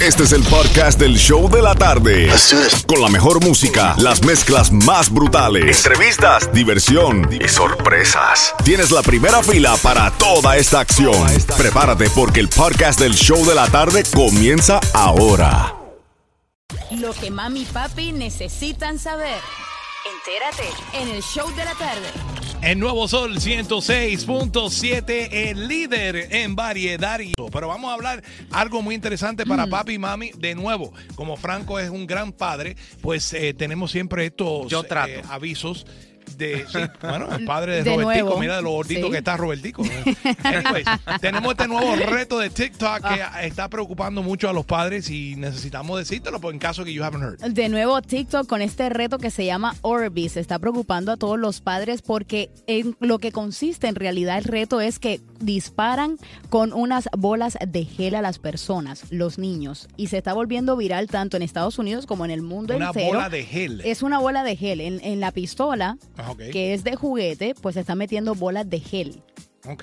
Este es el podcast del show de la tarde. Con la mejor música, las mezclas más brutales, entrevistas, diversión y sorpresas. Tienes la primera fila para toda esta acción. Prepárate porque el podcast del show de la tarde comienza ahora. Lo que mami y papi necesitan saber. Entérate en el show de la tarde. El Nuevo Sol 106.7, el líder en variedad. y- Pero vamos a hablar algo muy interesante para Mm. papi y mami. De nuevo, como Franco es un gran padre, pues eh, tenemos siempre estos Yo trato. eh, avisos. De, sí, bueno, el padre de, De Robertico, nuevo. mira de lo gordito Sí. que está Robertico. Anyways, tenemos este nuevo reto de TikTok que está preocupando mucho a los padres y necesitamos decírtelo por en caso que you haven't heard. De nuevo TikTok con este reto que se llama Orbis está preocupando a todos los padres porque en lo que consiste en realidad el reto es que disparan con unas bolas de gel a las personas, los niños, y se está volviendo viral tanto en Estados Unidos como en el mundo Una entero. bola de gel. Es una bola de gel en, en la pistola Ah, que es de juguete, pues se están metiendo bolas de gel.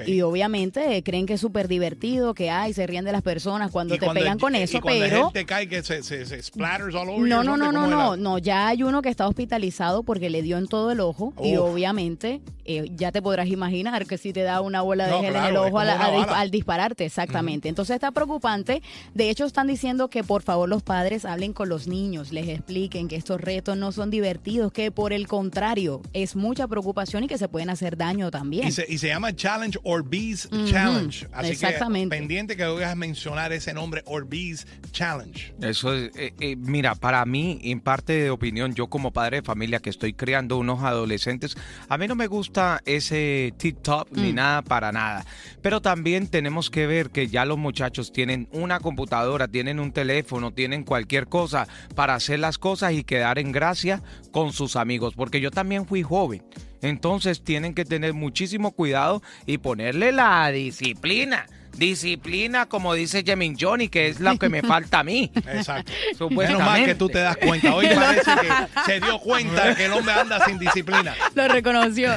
Y obviamente eh, creen que es súper divertido, que ay, se ríen de las personas cuando Y te cuando pegan el- con y eso, cuando el pero te cae que se, se, se splatters all over no, no, no, ¿cómo no, no, no, ya hay uno que está hospitalizado porque le dio en todo el ojo y obviamente eh, ya te podrás imaginar que si te da una bola de No, gel en el ojo dis- al dispararte, exactamente. Entonces está preocupante. De hecho están diciendo que por favor los padres hablen con los niños, les expliquen que estos retos no son divertidos, que por el contrario es mucha preocupación y que se pueden hacer daño también. Y se, y se llama Challenge Orbeez Challenge. Así exactamente. que pendiente que voy a mencionar ese nombre, Orbeez Challenge. Eso es, eh, eh, mira, para mí, en parte de opinión, yo como padre de familia que estoy criando unos adolescentes, a mí no me gusta ese TikTok ni Mm. nada para nada. Pero también tenemos que ver que ya los muchachos tienen una computadora, tienen un teléfono, tienen cualquier cosa para hacer las cosas y quedar en gracia con sus amigos, porque yo también fui joven. Entonces tienen que tener muchísimo cuidado y ponerle la disciplina. Disciplina, como dice Jemin Johnny, que es lo que me falta a mí. Exacto. Menos mal que tú te das cuenta. Hoy parece que se dio cuenta de que el hombre anda sin disciplina. Lo reconoció.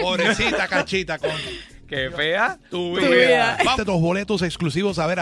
Pobrecita cachita con Qué fea. tu Tu vida. vida. Vamos a los boletos exclusivos a ver